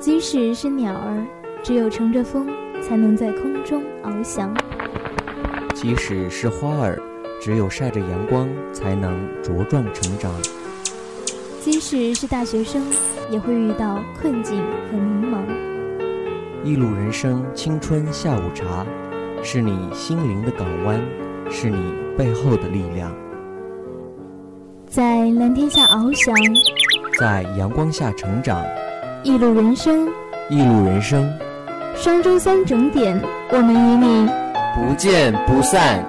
即使是鸟儿，只有乘着风，才能在空中翱翔；即使是花儿，只有晒着阳光，才能茁壮成长；即使是大学生，也会遇到困境和迷茫。一路人生，青春下午茶，是你心灵的港湾，是你背后的力量。在蓝天下翱翔，在阳光下成长。一路人生，一路人生。双周三整点，我们与你不见不散。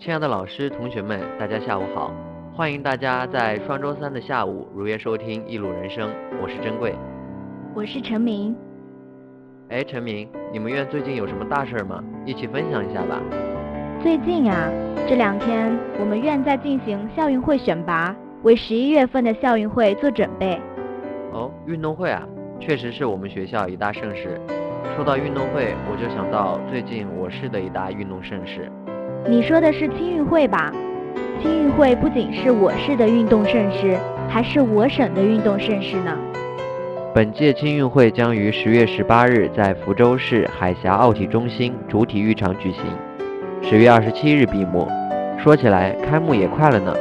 亲爱的老师、同学们，大家下午好！欢迎大家在双周三的下午如约收听《一路人生》，我是珍贵，我是陈明。哎，陈明，你们院最近有什么大事吗？一起分享一下吧。最近啊，这两天我们院在进行校运会选拔，为十一月份的校运会做准备。哦，运动会啊，确实是我们学校一大盛事。说到运动会，我就想到最近我市的一大运动盛事。你说的是青运会吧？青运会不仅是我市的运动盛事，还是我省的运动盛事呢。本届青运会将于十月十八日在福州市海峡奥体中心主体育场举行。十月二十七日闭幕，说起来开幕也快了呢。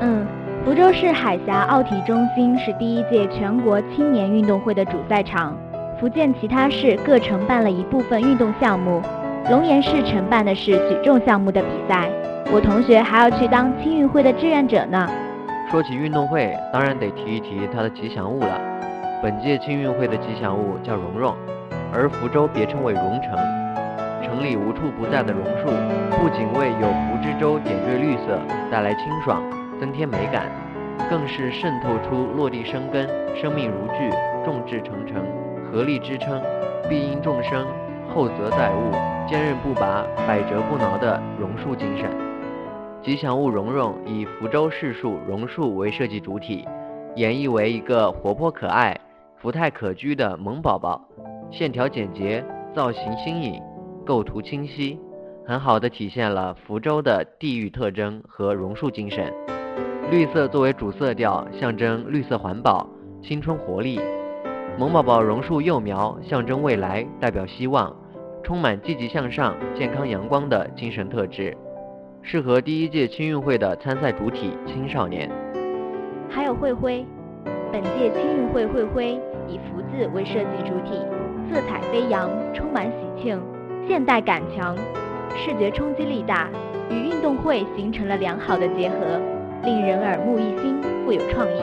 嗯，福州市海峡奥体中心是第一届全国青年运动会的主赛场，福建其他市各承办了一部分运动项目，龙岩市承办的是举重项目的比赛。我同学还要去当青运会的志愿者呢。说起运动会，当然得提一提它的吉祥物了。本届青运会的吉祥物叫蓉蓉，而福州别称为蓉城。城里无处不在的榕树，不仅为有福之州点缀绿色，带来清爽，增添美感，更是渗透出落地生根、生命如炬、众志成城、合力支撑、必因众生、厚泽载物、坚韧不拔、百折不挠的榕树精神。吉祥物蓉蓉以福州市树榕树为设计主体，演绎为一个活泼可爱、福态可掬的萌宝宝，线条简洁，造型新颖。构图清晰，很好的体现了福州的地域特征和榕树精神。绿色作为主色调，象征绿色环保、青春活力。萌宝宝榕树幼苗象征未来，代表希望，充满积极向上、健康阳光的精神特质，适合第一届青运会的参赛主体青少年。还有会徽，本届青运会会徽以福字为设计主体，色彩飞扬，充满喜庆。现代感强，视觉冲击力大，与运动会形成了良好的结合，令人耳目一新，富有创意。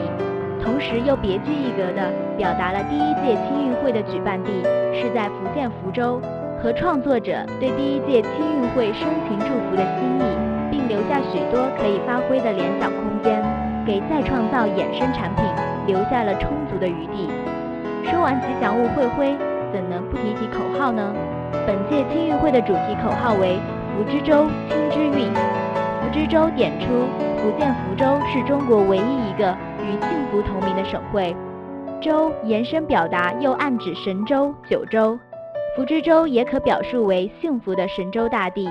同时又别具一格地表达了第一届青运会的举办地是在福建福州，和创作者对第一届青运会深情祝福的心意，并留下许多可以发挥的联想空间，给再创造衍生产品留下了充足的余地。说完吉祥物会徽，怎能不提提口号呢？本届青运会的主题口号为“福之州，青之韵”。福之州点出福建福州是中国唯一一个与幸福同名的省会。州延伸表达又暗指神州、九州。福之州也可表述为幸福的神州大地。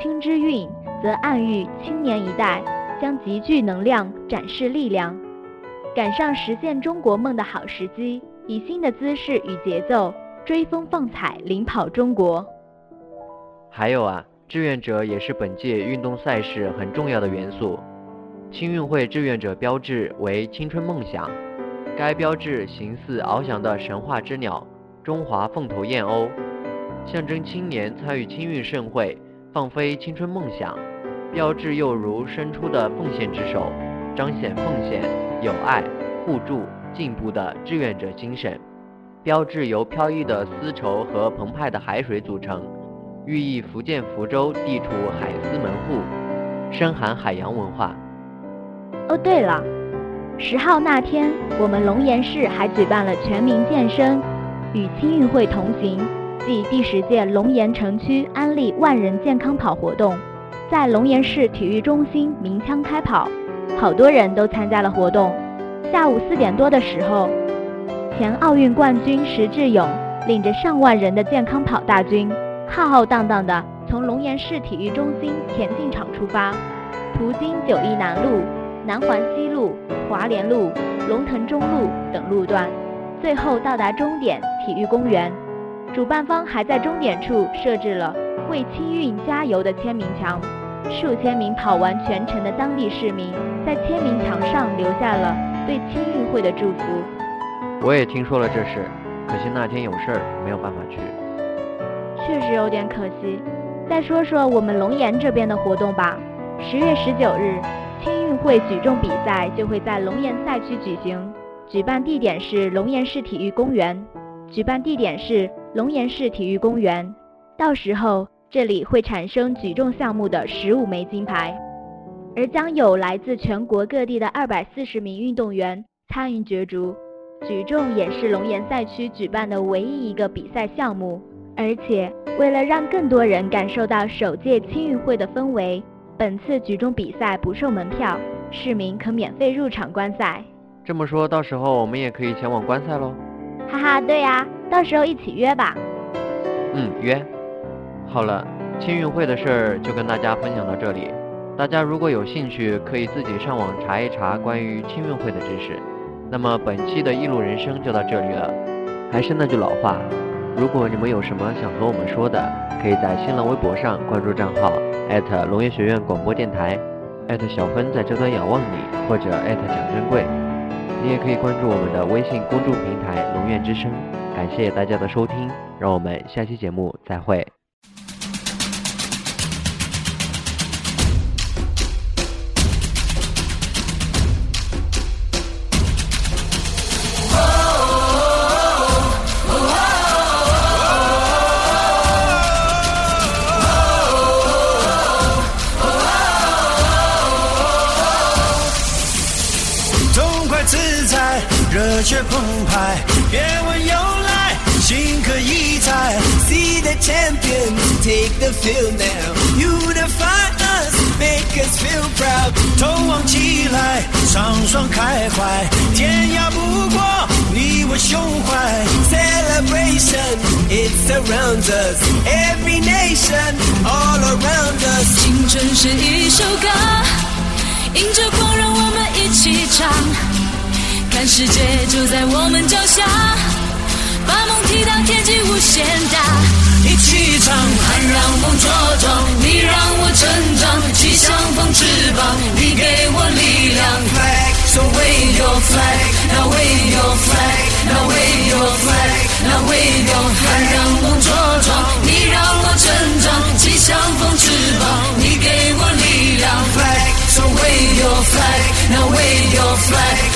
青之韵则暗喻青年一代将极具能量展示力量，赶上实现中国梦的好时机，以新的姿势与节奏。追风放彩，领跑中国。还有啊，志愿者也是本届运动赛事很重要的元素。青运会志愿者标志为青春梦想，该标志形似翱翔的神话之鸟——中华凤头燕鸥，象征青年参与青运盛会，放飞青春梦想。标志又如伸出的奉献之手，彰显奉献、友爱、互助、进步的志愿者精神。标志由飘逸的丝绸和澎湃的海水组成，寓意福建福州地处海丝门户，深含海洋文化。哦，对了，十号那天，我们龙岩市还举办了全民健身与青运会同行，即第十届龙岩城区安利万人健康跑活动，在龙岩市体育中心鸣枪开跑，好多人都参加了活动。下午四点多的时候。前奥运冠军石智勇领着上万人的健康跑大军，浩浩荡荡地从龙岩市体育中心田径场出发，途经九义南路、南环西路、华联路、龙腾中路等路段，最后到达终点体育公园。主办方还在终点处设置了“为青运加油”的签名墙，数千名跑完全程的当地市民在签名墙上留下了对青运会的祝福。我也听说了这事，可惜那天有事儿，没有办法去。确实有点可惜。再说说我们龙岩这边的活动吧。十月十九日，青运会举重比赛就会在龙岩赛区举行，举办地点是龙岩市体育公园。举办地点是龙岩市体育公园。到时候这里会产生举重项目的十五枚金牌，而将有来自全国各地的二百四十名运动员参与角逐。举重也是龙岩赛区举办的唯一一个比赛项目。而且，为了让更多人感受到首届青运会的氛围，本次举重比赛不售门票，市民可免费入场观赛。这么说，到时候我们也可以前往观赛喽？哈哈，对呀，到时候一起约吧。嗯，约。好了，青运会的事儿就跟大家分享到这里。大家如果有兴趣，可以自己上网查一查关于青运会的知识。那么本期的一路人生就到这里了。还是那句老话。如果你们有什么想和我们说的，可以在新浪微博上关注账号龙岩学院广播电台，小芬在这端仰望你，或者蒋珍贵。你也可以关注我们的微信公众平台龙院之声。感谢大家的收听，让我们下期节目再会。热血澎湃，别问由来，心可以在。See the champion, take the field now. Unify us, make us feel proud. 头望起来，双双开怀，天涯不过你我胸怀。Celebration, it surrounds us. Every nation, all around us. 青春是一首歌，迎着光，让我们一起唱。看世界就在我们脚下，把梦踢到天际无限大。一起唱，喊让梦茁壮，你让我成长，气象风翅膀，你给我力量。Flag, so wave your flag, now wave your flag, now wave your flag, now wave your flag。喊让梦茁壮，你让我成长，气象风翅膀，你给我力量。Flag, so wave your flag, now wave your flag。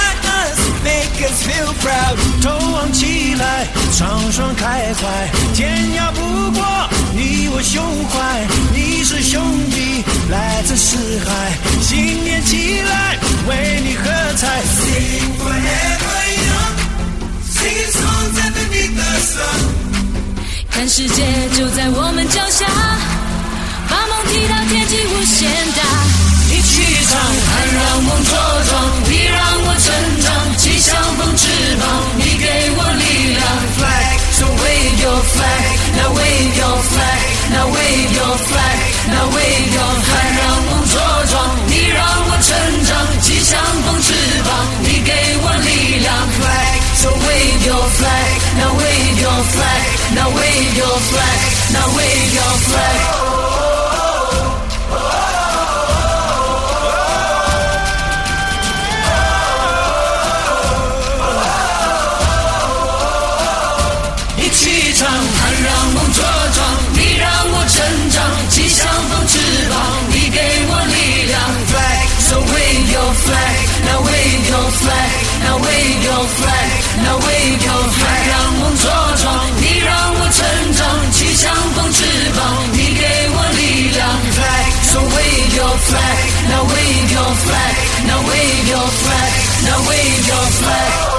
make us feel proud. 头望起来。双双开怀，天涯不过你我胸怀，你是兄弟，来自四海，新年起来，为你喝彩。Sing forever young, singing songs underneath the sun。看世界就在我们脚下，把梦踢到天际无限大。一起唱，喊让梦茁壮，你让我成长，气象风翅膀，你给我力量。Flag, so wave your flag, now wave your flag, now wave your flag, now wave your flag。让梦茁壮，你让我成长，气象风翅膀，你给我力量。Flag, so wave your flag, now wave your flag, now wave your flag, now wave your flag。Now wave your flag.